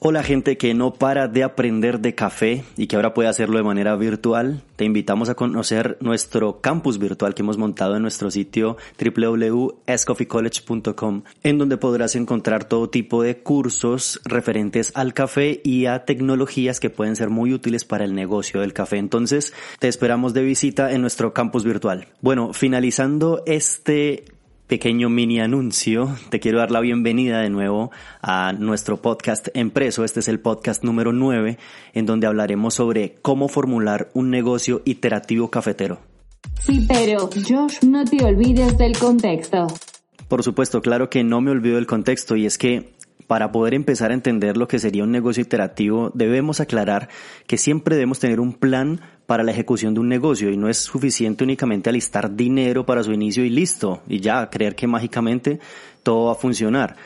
Hola gente que no para de aprender de café y que ahora puede hacerlo de manera virtual. Te invitamos a conocer nuestro campus virtual que hemos montado en nuestro sitio www.escoffeecollege.com en donde podrás encontrar todo tipo de cursos referentes al café y a tecnologías que pueden ser muy útiles para el negocio del café. Entonces te esperamos de visita en nuestro campus virtual. Bueno, finalizando este pequeño mini anuncio, te quiero dar la bienvenida de nuevo a nuestro podcast Empreso. Este es el podcast número 9, en donde hablaremos sobre cómo formular un negocio iterativo cafetero. Sí, pero Josh, no te olvides del contexto. Por supuesto, claro que no me olvido del contexto y es que para poder empezar a entender lo que sería un negocio iterativo, debemos aclarar que siempre debemos tener un plan para la ejecución de un negocio y no es suficiente únicamente alistar dinero para su inicio y listo, y ya creer que mágicamente todo va a funcionar.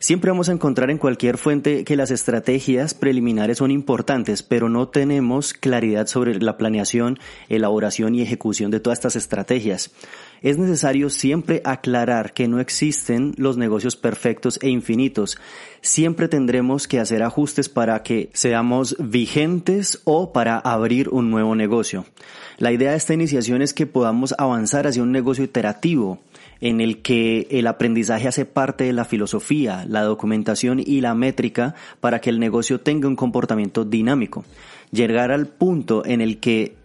Siempre vamos a encontrar en cualquier fuente que las estrategias preliminares son importantes, pero no tenemos claridad sobre la planeación, elaboración y ejecución de todas estas estrategias. Es necesario siempre aclarar que no existen los negocios perfectos e infinitos. Siempre tendremos que hacer ajustes para que seamos vigentes o para abrir un nuevo negocio. La idea de esta iniciación es que podamos avanzar hacia un negocio iterativo en el que el aprendizaje hace parte de la filosofía, la documentación y la métrica para que el negocio tenga un comportamiento dinámico. Llegar al punto en el que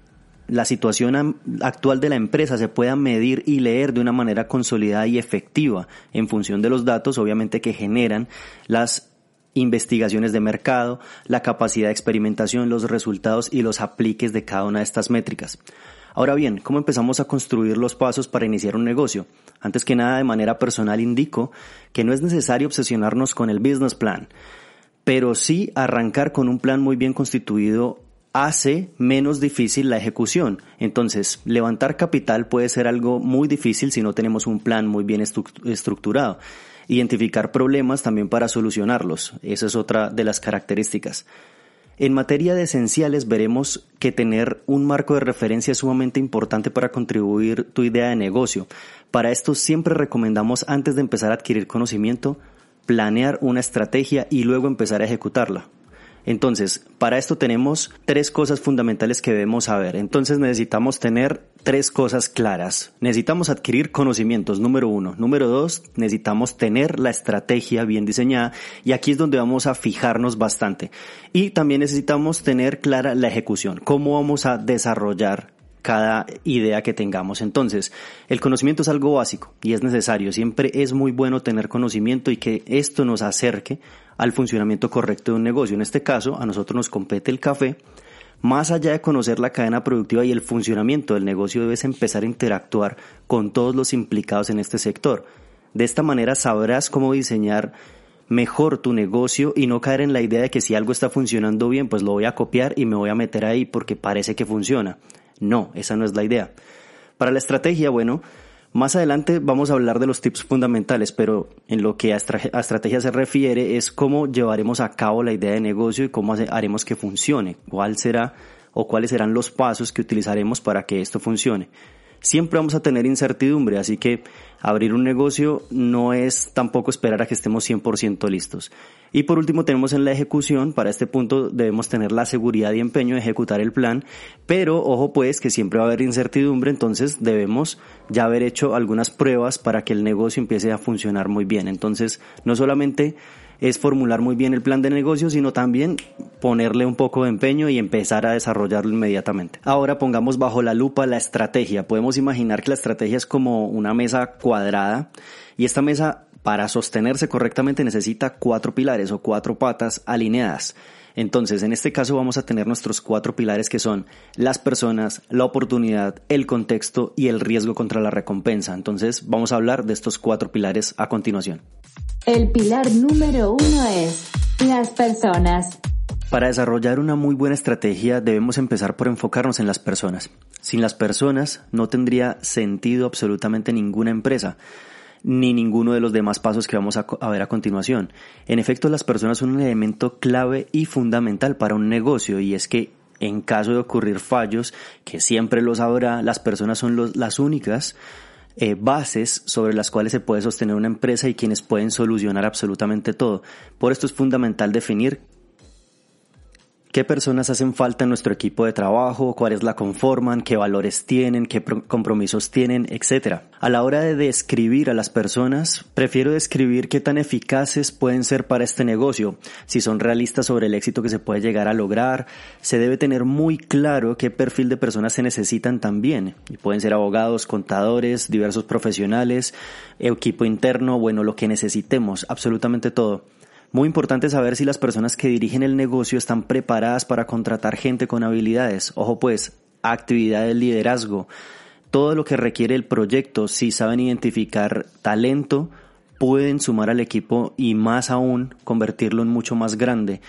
la situación actual de la empresa se pueda medir y leer de una manera consolidada y efectiva en función de los datos, obviamente, que generan las investigaciones de mercado, la capacidad de experimentación, los resultados y los apliques de cada una de estas métricas. Ahora bien, ¿cómo empezamos a construir los pasos para iniciar un negocio? Antes que nada, de manera personal indico que no es necesario obsesionarnos con el business plan, pero sí arrancar con un plan muy bien constituido hace menos difícil la ejecución. Entonces, levantar capital puede ser algo muy difícil si no tenemos un plan muy bien estructurado. Identificar problemas también para solucionarlos. Esa es otra de las características. En materia de esenciales veremos que tener un marco de referencia es sumamente importante para contribuir tu idea de negocio. Para esto siempre recomendamos antes de empezar a adquirir conocimiento, planear una estrategia y luego empezar a ejecutarla. Entonces, para esto tenemos tres cosas fundamentales que debemos saber. Entonces necesitamos tener tres cosas claras. Necesitamos adquirir conocimientos, número uno. Número dos, necesitamos tener la estrategia bien diseñada y aquí es donde vamos a fijarnos bastante. Y también necesitamos tener clara la ejecución, cómo vamos a desarrollar cada idea que tengamos. Entonces, el conocimiento es algo básico y es necesario. Siempre es muy bueno tener conocimiento y que esto nos acerque al funcionamiento correcto de un negocio. En este caso, a nosotros nos compete el café. Más allá de conocer la cadena productiva y el funcionamiento del negocio, debes empezar a interactuar con todos los implicados en este sector. De esta manera sabrás cómo diseñar mejor tu negocio y no caer en la idea de que si algo está funcionando bien, pues lo voy a copiar y me voy a meter ahí porque parece que funciona. No, esa no es la idea. Para la estrategia, bueno, más adelante vamos a hablar de los tips fundamentales, pero en lo que a, estrategia se refiere es cómo llevaremos a cabo la idea de negocio y cómo haremos que funcione, cuál será o cuáles serán los pasos que utilizaremos para que esto funcione. Siempre vamos a tener incertidumbre, así que abrir un negocio no es tampoco esperar a que estemos 100% listos. Y por último tenemos en la ejecución, para este punto debemos tener la seguridad y empeño de ejecutar el plan, pero ojo pues que siempre va a haber incertidumbre, entonces debemos ya haber hecho algunas pruebas para que el negocio empiece a funcionar muy bien. Entonces no solamente es formular muy bien el plan de negocio, sino también ponerle un poco de empeño y empezar a desarrollarlo inmediatamente. Ahora pongamos bajo la lupa la estrategia. Podemos imaginar que la estrategia es como una mesa cuadrada y esta mesa para sostenerse correctamente necesita cuatro pilares o cuatro patas alineadas. Entonces, en este caso vamos a tener nuestros cuatro pilares que son las personas, la oportunidad, el contexto y el riesgo contra la recompensa. Entonces, vamos a hablar de estos cuatro pilares a continuación. El pilar número uno es las personas. Para desarrollar una muy buena estrategia debemos empezar por enfocarnos en las personas. Sin las personas no tendría sentido absolutamente ninguna empresa ni ninguno de los demás pasos que vamos a, ver a continuación. En efecto, las personas son un elemento clave y fundamental para un negocio y es que en caso de ocurrir fallos, que siempre los habrá, las personas son las únicas eh, bases sobre las cuales se puede sostener una empresa y quienes pueden solucionar absolutamente todo. Por esto es fundamental definir qué personas hacen falta en nuestro equipo de trabajo, cuáles la conforman, qué valores tienen, qué compromisos tienen, etc. A la hora de describir a las personas, prefiero describir qué tan eficaces pueden ser para este negocio, si son realistas sobre el éxito que se puede llegar a lograr, se debe tener muy claro qué perfil de personas se necesitan también, y pueden ser abogados, contadores, diversos profesionales, equipo interno, bueno, lo que necesitemos, absolutamente todo. Muy importante saber si las personas que dirigen el negocio están preparadas para contratar gente con habilidades. Ojo pues, actividad de liderazgo. Todo lo que requiere el proyecto, si saben identificar talento, pueden sumar al equipo y más aún convertirlo en mucho más grande.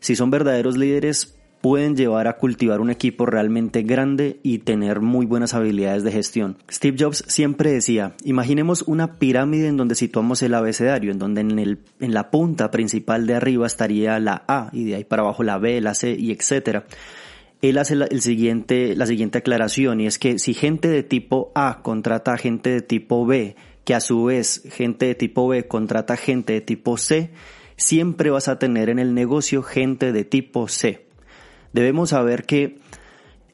Si son verdaderos líderes, pueden llevar a cultivar un equipo realmente grande y tener muy buenas habilidades de gestión. Steve Jobs siempre decía, imaginemos una pirámide en donde situamos el abecedario, en donde en, el, en la punta principal de arriba estaría la A y de ahí para abajo la B, la C y etcétera. Él hace la, el siguiente, la siguiente aclaración y es que si gente de tipo A contrata a gente de tipo B, que a su vez gente de tipo B contrata gente de tipo C, siempre vas a tener en el negocio gente de tipo C debemos saber que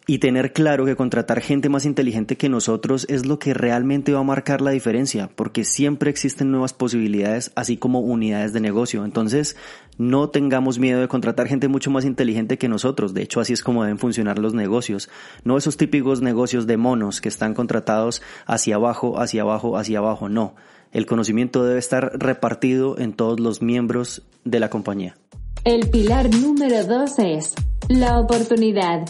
y tener claro que contratar gente más inteligente que nosotros es lo que realmente va a marcar la diferencia, porque siempre existen nuevas posibilidades, así como unidades de negocio. Entonces, no tengamos miedo de contratar gente mucho más inteligente que nosotros. De hecho, así es como deben funcionar los negocios. No esos típicos negocios de monos que están contratados hacia abajo, hacia abajo, hacia abajo. No. El conocimiento debe estar repartido en todos los miembros de la compañía. El pilar número dos es la oportunidad.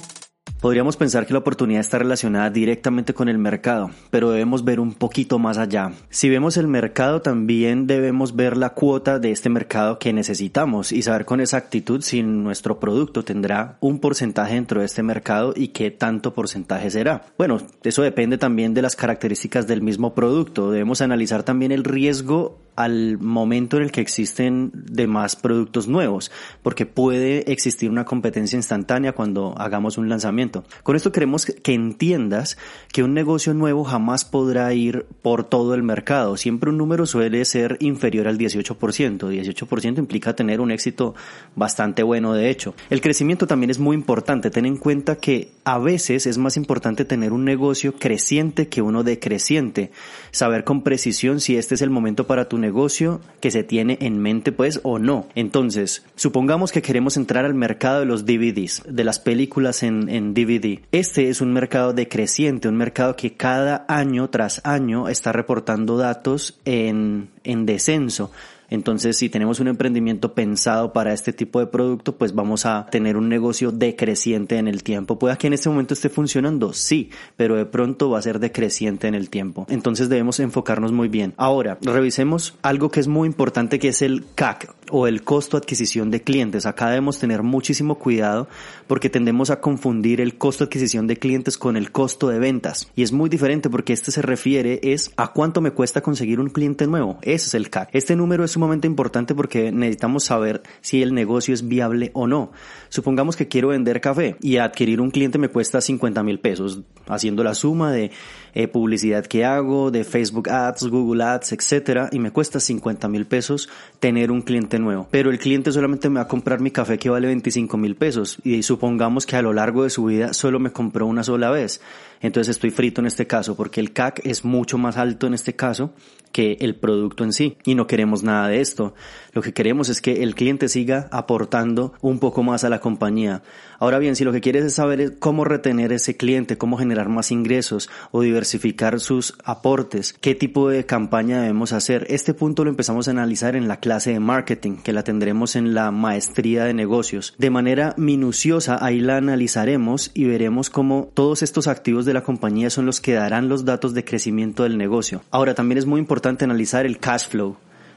Podríamos pensar que la oportunidad está relacionada directamente con el mercado, pero debemos ver un poquito más allá. Si vemos el mercado, también debemos ver la cuota de este mercado que necesitamos y saber con exactitud si nuestro producto tendrá un porcentaje dentro de este mercado y qué tanto porcentaje será. Bueno, eso depende también de las características del mismo producto. Debemos analizar también el riesgo al momento en el que existen demás productos nuevos, porque puede existir una competencia instantánea cuando hagamos un lanzamiento. Con esto queremos que entiendas que un negocio nuevo jamás podrá ir por todo el mercado. Siempre un número suele ser inferior al 18%. 18% implica tener un éxito bastante bueno, de hecho. El crecimiento también es muy importante. Ten en cuenta que a veces es más importante tener un negocio creciente que uno decreciente. Saber con precisión si este es el momento para tu negocio negocio que se tiene en mente, pues, o no. Entonces, supongamos que queremos entrar al mercado de los DVDs, de las películas en, en DVD. Este es un mercado decreciente, un mercado que cada año tras año está reportando datos en, en descenso. Entonces, si tenemos un emprendimiento pensado para este tipo de producto, pues vamos a tener un negocio decreciente en el tiempo. Puede que en este momento esté funcionando, sí, pero de pronto va a ser decreciente en el tiempo. Entonces debemos enfocarnos muy bien. Ahora, revisemos algo que es muy importante que es el CAC o el costo de adquisición de clientes. Acá debemos tener muchísimo cuidado porque tendemos a confundir el costo de adquisición de clientes con el costo de ventas. Y es muy diferente porque este se refiere es a cuánto me cuesta conseguir un cliente nuevo. Ese es el CAC. Este número es sumamente importante porque necesitamos saber si el negocio es viable o no. Supongamos que quiero vender café y adquirir un cliente me cuesta 50 mil pesos haciendo la suma de eh, publicidad que hago, de Facebook Ads, Google Ads, etcétera, y me cuesta 50 mil pesos tener un cliente nuevo. Pero el cliente solamente me va a comprar mi café que vale 25 mil pesos y supongamos que a lo largo de su vida solo me compró una sola vez. Entonces estoy frito en este caso porque el CAC es mucho más alto en este caso que el producto en sí y no queremos nada de esto. Lo que queremos es que el cliente siga aportando un poco más a la compañía. Ahora bien, si lo que quieres es saber cómo retener ese cliente, cómo generar más ingresos o diversificar sus aportes, qué tipo de campaña debemos hacer, este punto lo empezamos a analizar en la clase de marketing que la tendremos en la maestría de negocios. De manera minuciosa ahí la analizaremos y veremos cómo todos estos activos de la compañía son los que darán los datos de crecimiento del negocio. Ahora también es muy importante analizar el cash flow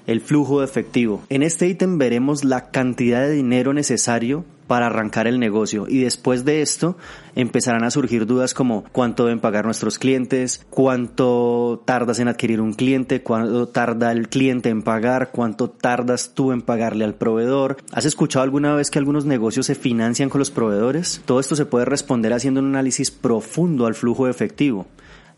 el flujo de efectivo. En este ítem veremos la cantidad de dinero necesario para arrancar el negocio y después de esto empezarán a surgir dudas como cuánto deben pagar nuestros clientes, cuánto tardas en adquirir un cliente, cuánto tarda el cliente en pagar, cuánto tardas tú en pagarle al proveedor. ¿Has escuchado alguna vez que algunos negocios se financian con los proveedores? Todo esto se puede responder haciendo un análisis profundo al flujo de efectivo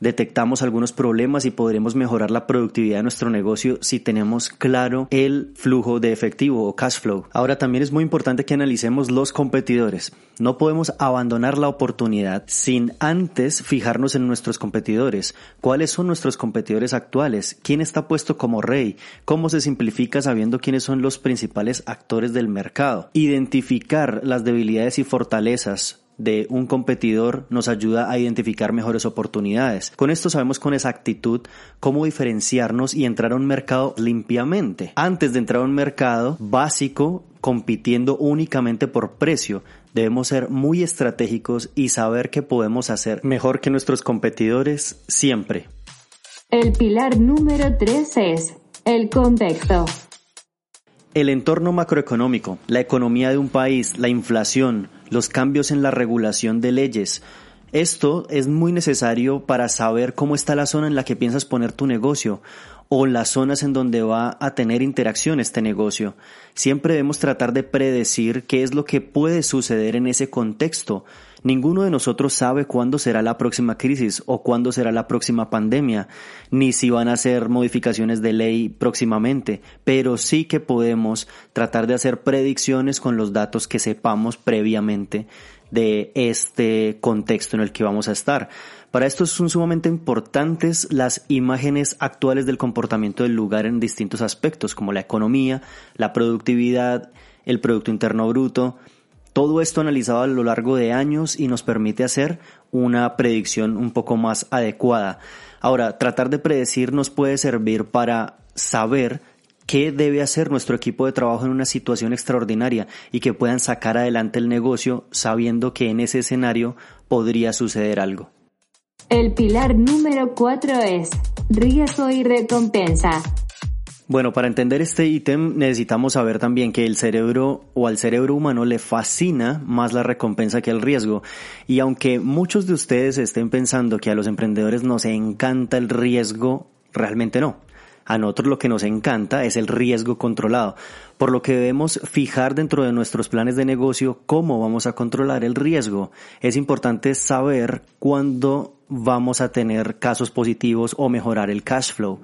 detectamos algunos problemas y podremos mejorar la productividad de nuestro negocio si tenemos claro el flujo de efectivo o cash flow. Ahora también es muy importante que analicemos los competidores. No podemos abandonar la oportunidad sin antes fijarnos en nuestros competidores. ¿Cuáles son nuestros competidores actuales? ¿Quién está puesto como rey? ¿Cómo se simplifica sabiendo quiénes son los principales actores del mercado? Identificar las debilidades y fortalezas de un competidor nos ayuda a identificar mejores oportunidades. Con esto sabemos con exactitud cómo diferenciarnos y entrar a un mercado limpiamente. Antes de entrar a un mercado básico, compitiendo únicamente por precio, debemos ser muy estratégicos y saber que podemos hacer mejor que nuestros competidores siempre. El pilar número 3 es el contexto. El entorno macroeconómico, la economía de un país, la inflación, los cambios en la regulación de leyes. Esto es muy necesario para saber cómo está la zona en la que piensas poner tu negocio o las zonas en donde va a tener interacción este negocio. Siempre debemos tratar de predecir qué es lo que puede suceder en ese contexto. Ninguno de nosotros sabe cuándo será la próxima crisis o cuándo será la próxima pandemia, ni si van a hacer modificaciones de ley próximamente, pero sí que podemos tratar de hacer predicciones con los datos que sepamos previamente de este contexto en el que vamos a estar. Para esto son sumamente importantes las imágenes actuales del comportamiento del lugar en distintos aspectos, como la economía, la productividad, el Producto Interno Bruto. Todo esto analizado a lo largo de años y nos permite hacer una predicción un poco más adecuada. Ahora, tratar de predecir nos puede servir para saber qué debe hacer nuestro equipo de trabajo en una situación extraordinaria y que puedan sacar adelante el negocio sabiendo que en ese escenario podría suceder algo. El pilar número 4 es riesgo y recompensa. Bueno, para entender este ítem necesitamos saber también que el cerebro o al cerebro humano le fascina más la recompensa que el riesgo. Y aunque muchos de ustedes estén pensando que a los emprendedores nos encanta el riesgo, realmente no. A nosotros lo que nos encanta es el riesgo controlado, por lo que debemos fijar dentro de nuestros planes de negocio cómo vamos a controlar el riesgo. Es importante saber cuándo vamos a tener casos positivos o mejorar el cash flow.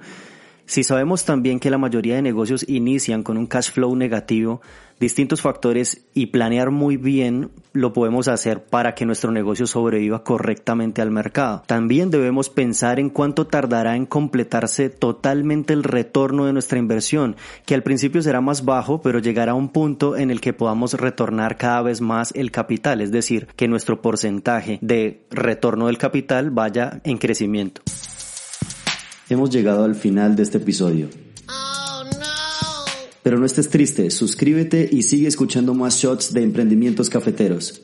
Si sabemos también que la mayoría de negocios inician con un cash flow negativo, distintos factores y planear muy bien lo podemos hacer para que nuestro negocio sobreviva correctamente al mercado. También debemos pensar en cuánto tardará en completarse totalmente el retorno de nuestra inversión, que al principio será más bajo, pero llegará a un punto en el que podamos retornar cada vez más el capital, es decir, que nuestro porcentaje de retorno del capital vaya en crecimiento. Hemos llegado al final de este episodio. Pero no estés triste, suscríbete y sigue escuchando más shots de emprendimientos cafeteros.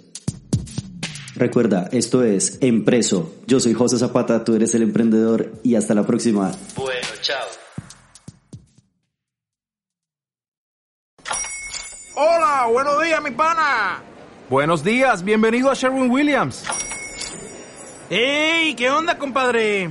Recuerda, esto es Empreso. Yo soy José Zapata, tú eres el emprendedor y hasta la próxima. Bueno, chao. Hola, buenos días, mi pana. Buenos días, bienvenido a Sherwin Williams. ¡Ey! ¿Qué onda, compadre?